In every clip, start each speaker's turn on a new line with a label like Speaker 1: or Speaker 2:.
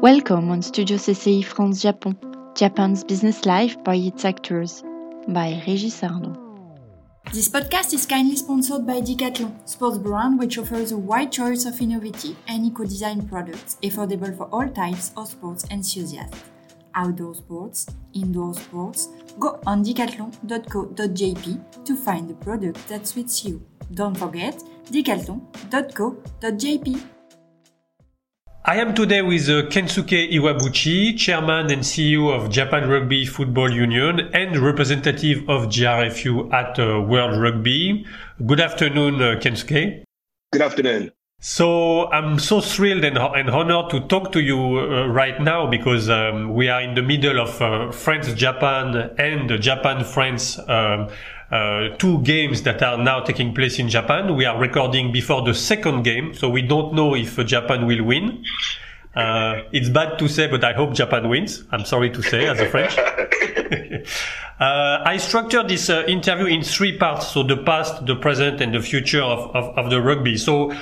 Speaker 1: Welcome on Studio CCI France Japon, Japan's business life by its actors, by Régis Arnaud.
Speaker 2: This podcast is kindly sponsored by Decathlon, sports brand which offers a wide choice of innovative and eco-design products affordable for all types of sports enthusiasts. Outdoor sports, indoor sports, go on decathlon.co.jp to find the product that suits you. Don't forget decathlon.co.jp.
Speaker 3: I am today with uh, Kensuke Iwabuchi, Chairman and CEO of Japan Rugby Football Union and representative of JRFU at uh, World Rugby. Good afternoon, uh, Kensuke.
Speaker 4: Good afternoon.
Speaker 3: So I'm so thrilled and, and honored to talk to you uh, right now because um, we are in the middle of uh, France-Japan and Japan-France um, uh, two games that are now taking place in Japan. We are recording before the second game, so we don't know if Japan will win. Uh, it's bad to say, but I hope Japan wins. I'm sorry to say, as a French. uh, I structured this uh, interview in three parts, so the past, the present, and the future of, of, of the rugby. So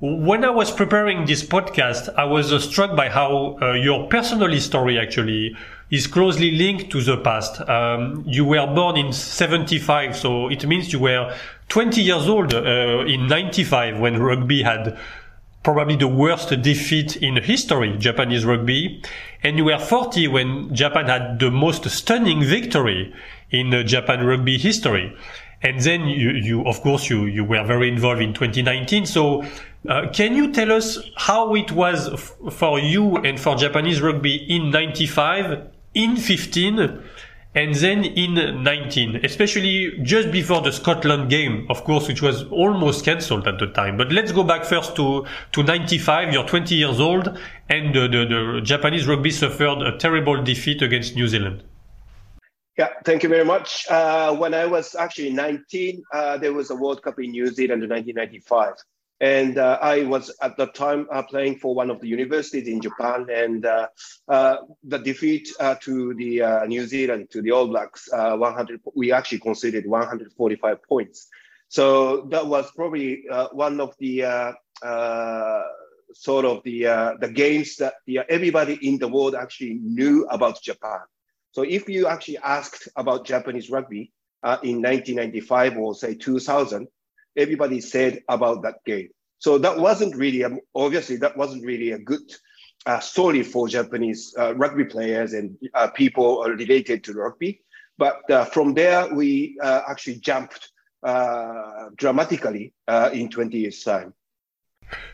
Speaker 3: when I was preparing this podcast, I was uh, struck by how uh, your personal story actually is closely linked to the past. Um, you were born in 75, so it means you were 20 years old uh, in 95 when rugby had probably the worst defeat in history, Japanese rugby. And you were 40 when Japan had the most stunning victory in uh, Japan rugby history. And then you, you, of course, you, you were very involved in 2019. So, uh, can you tell us how it was f- for you and for Japanese rugby in 95, in 15, and then in 19, especially just before the Scotland game, of course, which was almost cancelled at the time. But let's go back first to, to 95. You're 20 years old, and the, the, the Japanese rugby suffered a terrible defeat against New Zealand.
Speaker 4: Yeah, thank you very much. Uh, when I was actually 19, uh, there was a World Cup in New Zealand in 1995. And uh, I was at the time uh, playing for one of the universities in Japan. And uh, uh, the defeat to the New Zealand, to the All Blacks, 100, we actually conceded 145 points. So that was probably one of the sort of the the games that everybody in the world actually knew about Japan. So if you actually asked about Japanese rugby uh, in 1995 or say 2000, everybody said about that game. So that wasn't really, obviously, that wasn't really a good uh, story for Japanese uh, rugby players and uh, people related to rugby. But uh, from there, we uh, actually jumped dramatically in 20 years' time.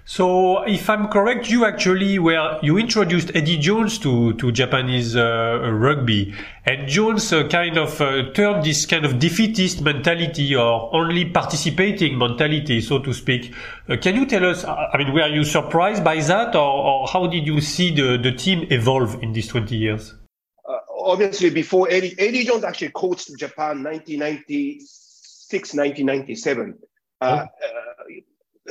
Speaker 3: So, if I'm correct, you actually were you introduced Eddie Jones to to Japanese uh, rugby, and Jones uh, kind of uh, turned this kind of defeatist mentality or only participating mentality, so to speak. Uh, can you tell us? I mean, were you surprised by that, or, or how did you see the the team evolve in these 20 years?
Speaker 4: Uh, obviously, before Eddie, Eddie Jones actually coached Japan 1996, 1997. Oh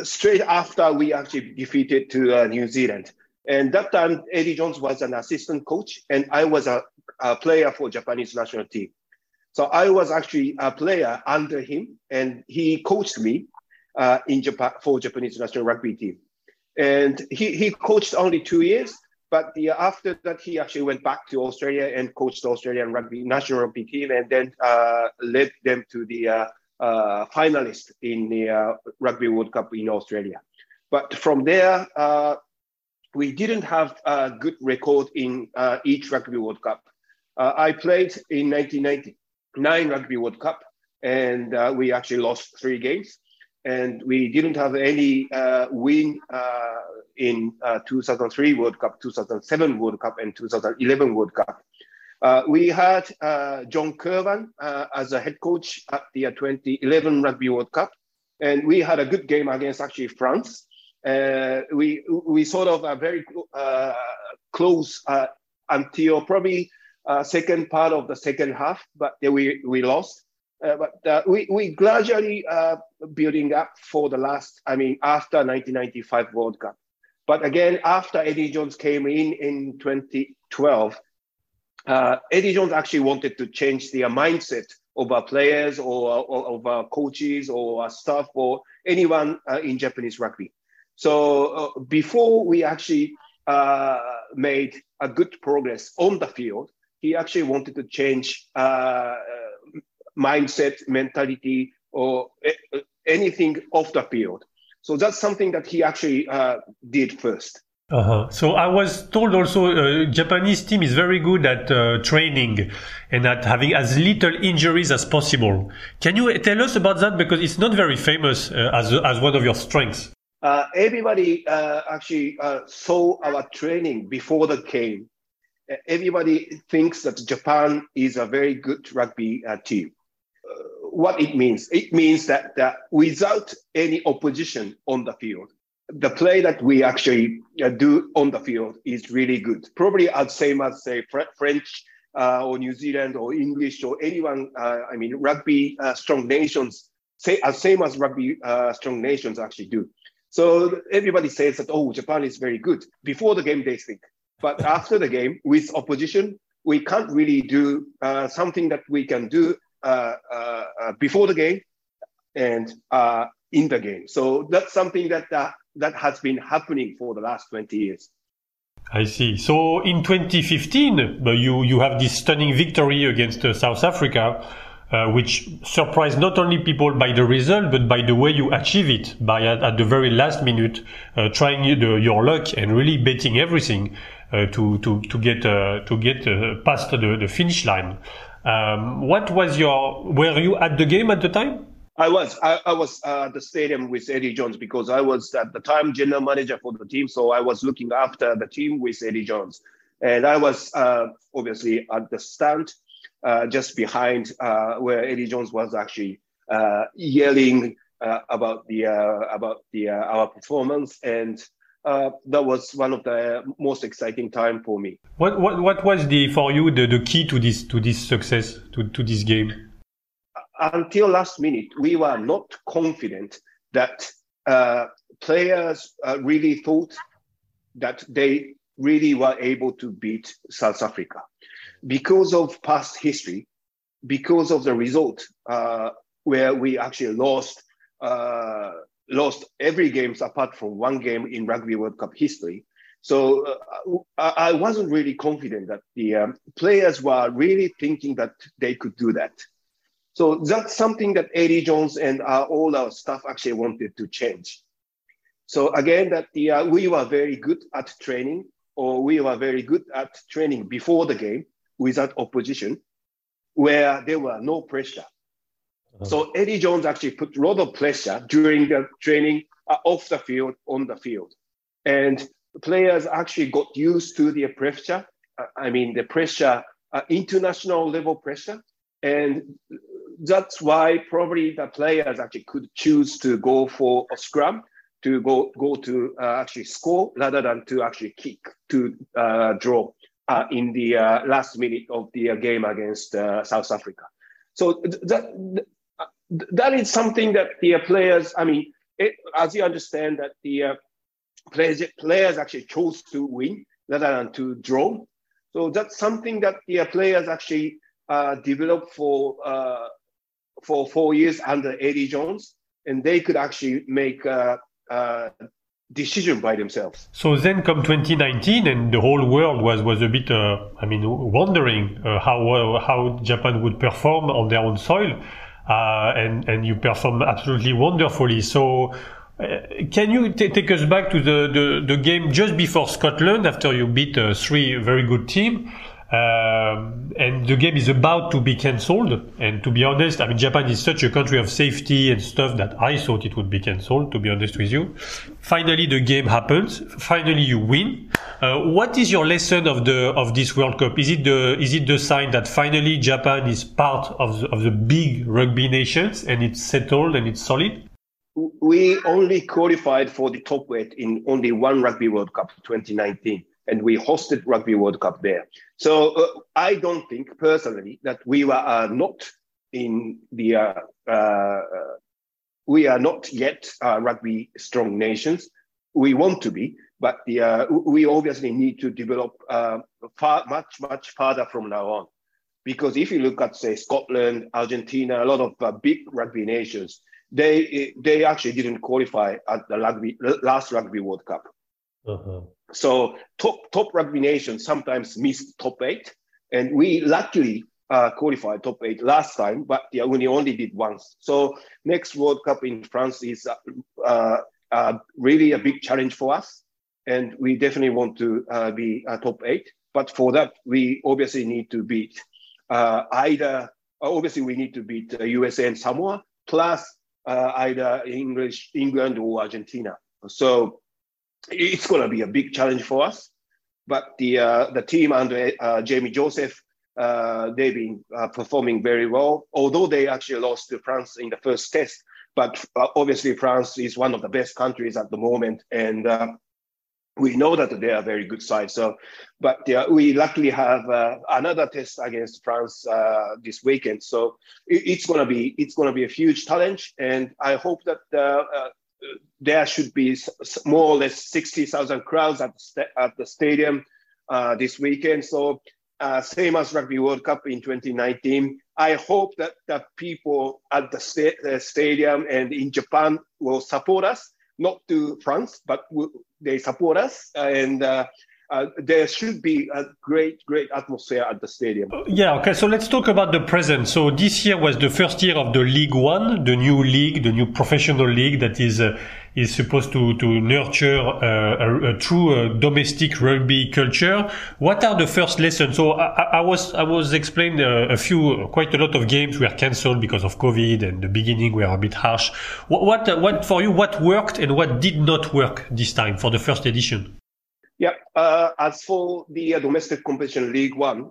Speaker 4: straight after we actually defeated to uh, New Zealand. And that time, Eddie Jones was an assistant coach, and I was a, a, player for Japanese national team. So I was actually a player under him, and he coached me uh, in Japan for Japanese national rugby team. And he, he coached only two years, but the, after that, he actually went back to Australia and coached Australian rugby national rugby team, and then uh, led them to the uh, finalist in the uh, Rugby World Cup in Australia. But from there, uh, we didn't have a good record in uh, each Rugby World Cup. Uh, I played in 1999 Rugby World Cup, and uh, we actually lost three games. And we didn't have any win in 2003 World Cup, 2007 World Cup, and 2011 World Cup. Uh, we had uh, John Kirwan uh, as a head coach at the 2011 Rugby World Cup, and we had a good game against actually France. Uh, we we sort of are very uh, close uh, until probably second part of the second half, but we we lost. but we we gradually building up for the last, I mean, after 1995 World Cup. But again, after Eddie Jones came in in 2012 uh, Eddie Jones actually wanted to change their mindset of our players or, or of our coaches or our staff or anyone uh, in Japanese rugby. So uh, before we actually uh, made a good progress on the field, he actually wanted to change uh, mindset, mentality, or anything off the field. So that's something that he actually uh, did first.
Speaker 3: Uh-huh. So I was told also uh, Japanese team is very good at uh, training and at having as little injuries as possible. Can you tell us about that because it's not very famous uh, as as one of your strengths?
Speaker 4: Uh, everybody uh, actually uh, saw our training before the game. Everybody thinks that Japan is a very good rugby team what it means. It means that, that without any opposition on the field, the play that we actually uh, do on the field is really good. Probably as same as say French uh, or New Zealand or English or anyone. Uh, I mean, rugby uh, strong nations say as same as rugby uh, strong nations actually do. So everybody says that oh, Japan is very good before the game. They think, but after the game with opposition, we can't really do uh, something that we can do uh, uh, uh, before the game and in the game. So that's something that that has been happening for the last 20 years.
Speaker 3: I see. So in 2015, you you have this stunning victory against uh, South Africa, uh, which surprised not only people by the result but by the way you achieve it, by at, at the very last minute uh, trying the, your luck and really betting everything to to to get to get past the, the finish line. Um, what was your? Were you at the game at the time?
Speaker 4: I was. I, I was uh, at the stadium with Eddie Jones because I was at the time general manager for the team. So I was looking after the team with Eddie Jones, and I was uh, obviously at the stand uh, just behind uh, where Eddie Jones was actually uh, yelling uh, about the about the our performance and that was one of the most exciting time for me.
Speaker 3: What what what was the for you the, the key to this to this success to, to this game?
Speaker 4: Until last minute, we were not confident that uh, players uh, really thought that they really were able to beat South Africa because of past history, because of the result uh, where we actually lost uh, lost every games apart from one game in Rugby World Cup history. So uh, I wasn't really confident that the um, players were really thinking that they could do that. So that's something that Eddie Jones and uh, all our staff actually wanted to change. So again, that the, uh, we were very good at training, or we were very good at training before the game without opposition, where there were no pressure. So Eddie Jones actually put a lot of pressure during the training uh, off the field, on the field. And players actually got used to the pressure. Uh, I mean, the pressure, uh, international level pressure. And that's why probably the players actually could choose to go for a scrum, to go, go to uh, actually score rather than to actually kick, to uh, draw uh, in the last minute of the game against South Africa. So that, that is something that the players, I mean, it, as you understand that the uh, players, players actually chose to win rather than to draw. So that's something that the players actually uh, developed for uh, for four years under Eddie Jones, and they could actually make a, a decision by themselves.
Speaker 3: So then come 2019, and the whole world was was a bit, uh, I mean, wondering uh, how uh, how Japan would perform on their own soil uh, and and you perform absolutely wonderfully. So. Uh, can you t- take us back to the, the, the, game just before Scotland after you beat uh, three very good teams? Um, and the game is about to be cancelled. And to be honest, I mean, Japan is such a country of safety and stuff that I thought it would be cancelled, to be honest with you. Finally, the game happens. Finally, you win. Uh, what is your lesson of the, of this World Cup? Is it the, is it the sign that finally Japan is part of the, of the big rugby nations and it's settled and it's solid?
Speaker 4: We only qualified for the top weight in only one Rugby World Cup 2019 and we hosted Rugby World Cup there. So uh, I don't think personally that we were uh, not in the uh, uh we are not yet uh, rugby strong nations. We want to be, but the, uh, we obviously need to develop far, much much farther from now on. Because if you look at say Scotland, Argentina, a lot of big rugby nations, they they actually didn't qualify at the rugby last Rugby World Cup. Uh-huh. So top top rugby nations sometimes miss top eight, and we luckily uh, qualified top eight last time, but yeah, we only did once. So next World Cup in France is uh, uh, uh really a big challenge for us, and we definitely want to uh, be a top eight. But for that, we obviously need to beat uh, either. Obviously, we need to beat USA and Samoa plus either English, England or Argentina. So it's going to be a big challenge for us. But the the team under Jamie Joseph uh, they've been uh, performing very well, although they actually lost to France in the first test. But uh, obviously, France is one of the best countries at the moment, and uh, we know that they are a very good side. So, but we luckily have uh, another test against France uh, this weekend. So it, it's gonna be it's gonna be a huge challenge, and I hope that there should be more or less sixty thousand crowds at the, at the stadium this weekend. So uh, same as Rugby World Cup in 2019. I hope that the people at the sta- stadium and in Japan will support us, not to France, but they support us. And uh, uh, there should be a great, great atmosphere at the stadium.
Speaker 3: Yeah, okay. So let's talk about the present. So this year was the first year of the League One, the new league, the new professional league that is uh, is supposed to to nurture uh, a, a, true uh, domestic rugby culture. What are the first lessons? So I, I was I was explained uh, a few, quite a lot of games were cancelled because of COVID, and the beginning were a bit harsh. What what, what for you? What worked and what did not work this time for the first edition?
Speaker 4: Yeah, uh, as for the uh, domestic competition League One,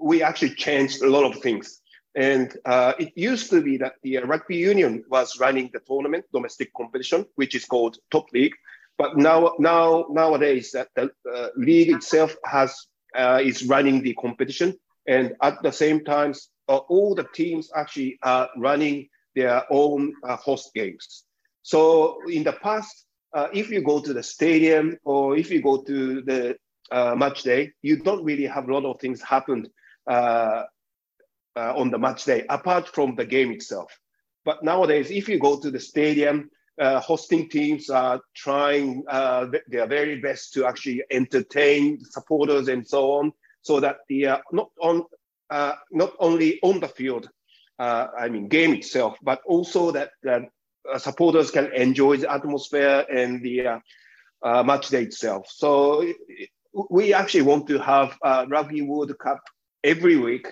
Speaker 4: we actually changed a lot of things. And uh, it used to be that the uh, rugby union was running the tournament, domestic competition, which is called Top League. But now, now nowadays, that the uh, league itself has uh, is running the competition, and at the same time, all the teams actually are running their own host games. So in the past, uh, if you go to the stadium or if you go to the uh, match day, you don't really have a lot of things happen uh, uh on the match day apart from the game itself. But nowadays, if you go to the stadium, uh, hosting teams are trying uh, their very best to actually entertain supporters and so on, so that the not on not only on the field, I mean game itself, but also that uh, supporters can enjoy the atmosphere and the uh, uh, match day itself. So we actually want to have Rugby World Cup every week,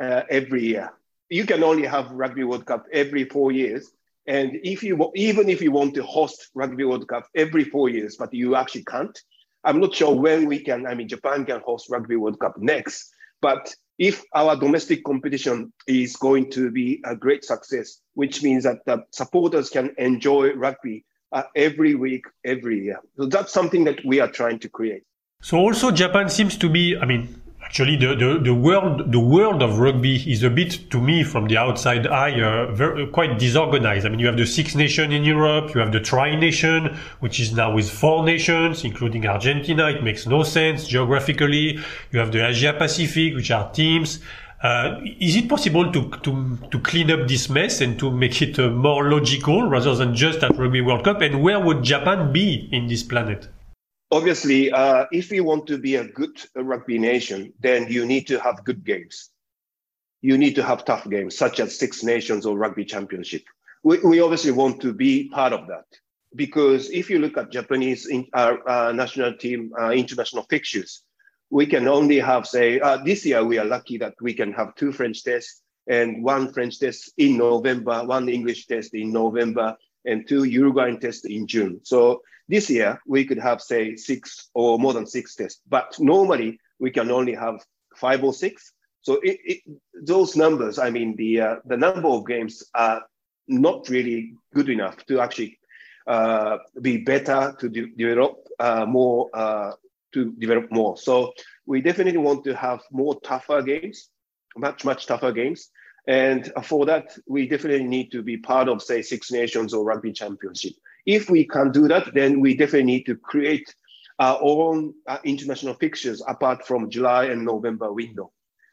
Speaker 4: every year. You can only have Rugby World Cup every four years. And if you even if you want to host Rugby World Cup every four years, but you actually can't, I'm not sure when we can. I mean, Japan can host Rugby World Cup next, but if our domestic competition is going to be a great success, which means that the supporters can enjoy rugby uh, every week, every year. So that's something that we are trying to create.
Speaker 3: So also Japan seems to be, I mean, actually the, the, the world the world of rugby is a bit to me from the outside eye uh, very, quite disorganized i mean you have the six Nations in europe you have the tri nation which is now with four nations including argentina it makes no sense geographically you have the asia pacific which are teams uh, is it possible to, to to clean up this mess and to make it uh, more logical rather than just at Rugby World Cup? And where would Japan be in this planet?
Speaker 4: Obviously, uh, if you want to be a good rugby nation, then you need to have good games. You need to have tough games, such as Six Nations or Rugby Championship. We, we obviously want to be part of that because if you look at Japanese in, uh, uh, national team uh, international fixtures, we can only have, say, uh, this year we are lucky that we can have two French tests and one French test in November, one English test in November, and two Uruguayan tests in June. So this year, we could have, say, six or more than six tests, but normally we can only have five or six. So it, it, those numbers, I mean, the, uh, the number of games are not really good enough to actually uh, be better to de- develop uh, more, uh, to develop more. So we definitely want to have more tougher games, much, much tougher games. And for that, we definitely need to be part of, say, Six Nations or Rugby Championship. If we can do that, then we definitely need to create our own uh, international fixtures apart from July and November window.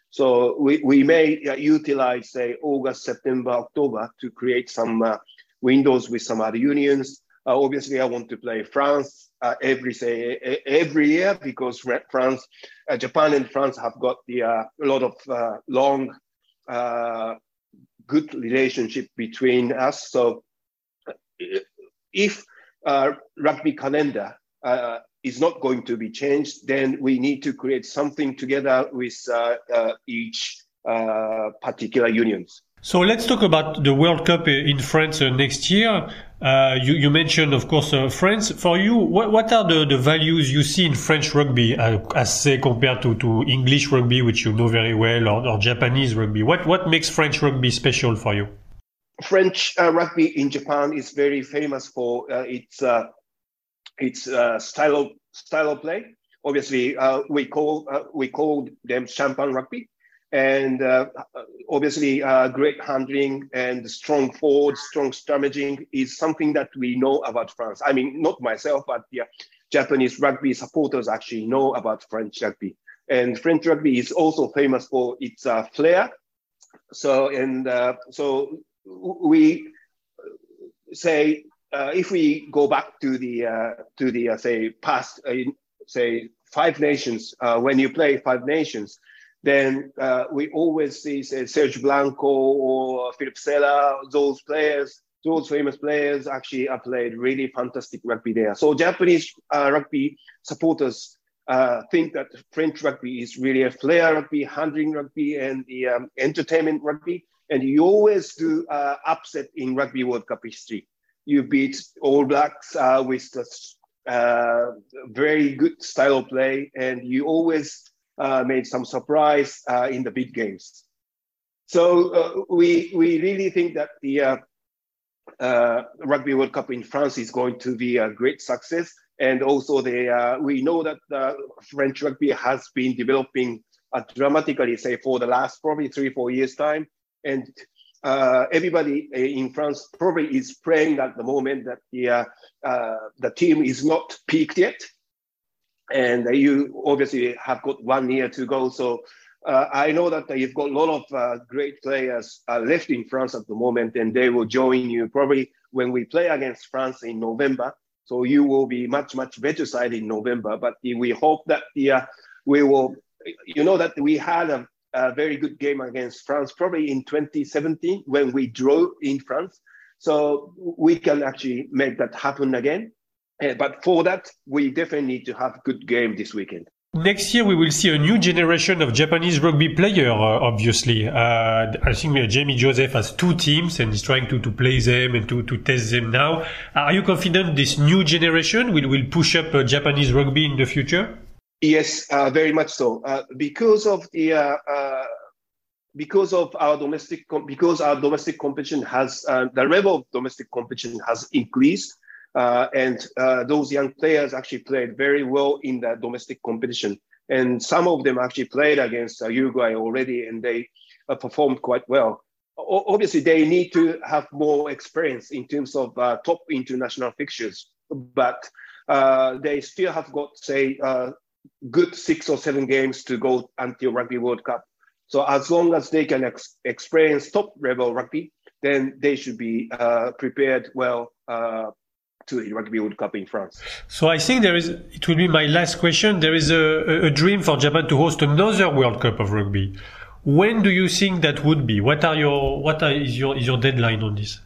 Speaker 4: So we, we may uh, utilize, say, August, September, October to create some uh, windows with some other unions Uh, obviously, I want to play France uh, every say every year because France, uh, Japan, and France have got the a lot of long, good relationship between us. So, if rugby calendar is not going to be changed, then we need to create something together with each particular unions.
Speaker 3: So let's talk about the World Cup in France uh, next year. Uh, you, you, mentioned, of course, uh, France. For you, what, what are the, the, values you see in French rugby, uh, as say compared to, to English rugby, which you know very well, or, or Japanese rugby? What what makes French rugby special for you?
Speaker 4: French uh, rugby in Japan is very famous for uh, its its style of style of play. Obviously, we call we call them champagne rugby and uh, obviously uh, great handling and strong forward, strong scrummaging is something that we know about France. I mean, not myself, but the Japanese rugby supporters actually know about French rugby. And French rugby is also famous for its uh, flair. So, and uh, so we say uh, if we go back to the uh, to the say past, say five nations, when you play five nations then uh, we always see say, Serge Blanco or Philippe Sella, those players, those famous players actually played really fantastic rugby there. So Japanese uh, rugby supporters uh, think that French rugby is really a flair rugby, handling rugby, and the um, entertainment rugby. And you always do uh, upset in Rugby World Cup history. You beat All Blacks uh, with a uh, very good style of play, and you always uh, made some surprise uh, in the big games. So we we really think that the uh, Rugby World Cup in France is going to be a great success, and also the uh, we know that French rugby has been developing dramatically, say for the last probably three four years time, and everybody in France probably is praying at the moment that the the team is not peaked yet, and you obviously have got one year to go. So uh, I know that you've got a lot of uh, great players uh, left in France at the moment, and they will join you probably when we play against France in November. So you will be much much better side in November. But we hope that the uh, we will. You know that we had a, a very good game against France probably in 2017 when we drew in France. So we can actually make that happen again. Uh, but for that, we definitely need to have a good game this weekend.
Speaker 3: Next year, we will see a new generation of Japanese rugby player. Uh, obviously, uh, I think uh, Jamie Joseph has two teams and is trying to, to play them and to, to test them now. Are you confident this new generation will, will push up uh, Japanese rugby in the future?
Speaker 4: Yes, uh, very much so. because of the because of our domestic because our domestic competition has the level of domestic competition has increased uh, and uh, those young players actually played very well in the domestic competition. And some of them actually played against uh, Uruguay already, and they uh, performed quite well. O- obviously, they need to have more experience in terms of uh, top international fixtures, but uh, they still have got, say, good six or seven games to go until Rugby World Cup. So as long as they can ex- experience top level rugby, then they should be uh, prepared well uh, to the Rugby World Cup in France.
Speaker 3: So I think there is, it will be my last question. There is a, a dream for Japan to host another World Cup of rugby. When do you think that would be? What are your, what are, is your, is your deadline on this?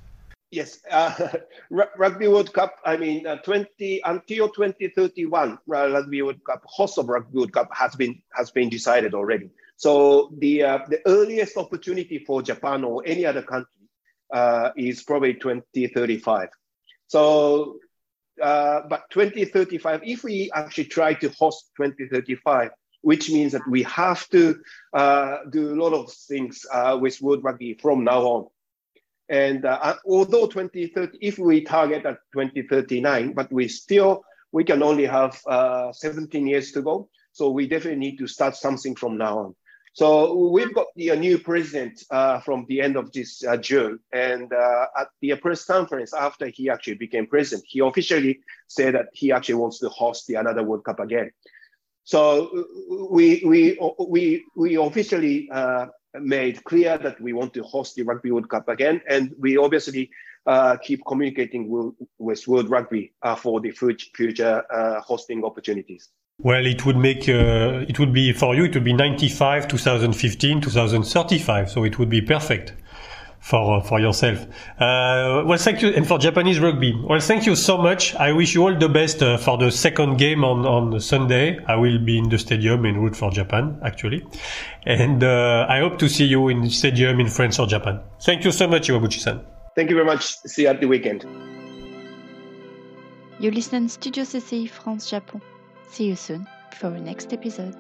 Speaker 4: Yes, uh, Rugby World Cup. I mean, uh, 20 until 2031, uh, Rugby World Cup host of Rugby World Cup has been has been decided already. So the uh, the earliest opportunity for Japan or any other country uh, is probably 2035. So, uh, but 2035, if we actually try to host 2035, which means that we have to do a lot of things with World Rugby from now on. And uh, uh, although 2030, if we target at 2039, but we still, we can only have uh, 17 years to go. So we definitely need to start something from now on. So we've got the new president uh, from the end of this uh, June, and uh, at the press conference after he actually became president, he officially said that he actually wants to host the another World Cup again. So we we we we officially uh, made clear that we want to host the Rugby World Cup again, and we obviously uh, keep communicating with, World Rugby uh, for the future uh, hosting opportunities.
Speaker 3: Well, it would make uh, it would be for you. It would be 95, 2015, 2035. So it would be perfect for uh, for yourself. Uh, well, thank you, and for Japanese rugby. Well, thank you so much. I wish you all the best uh, for the second game on on Sunday. I will be in the stadium en route for Japan, actually, and uh, I hope to see you in the stadium in France or Japan. Thank you so much, Iwabuchi-san.
Speaker 4: Thank you very much. See you at the weekend.
Speaker 1: You listen Studio CCI France Japon. See you soon for the next episode.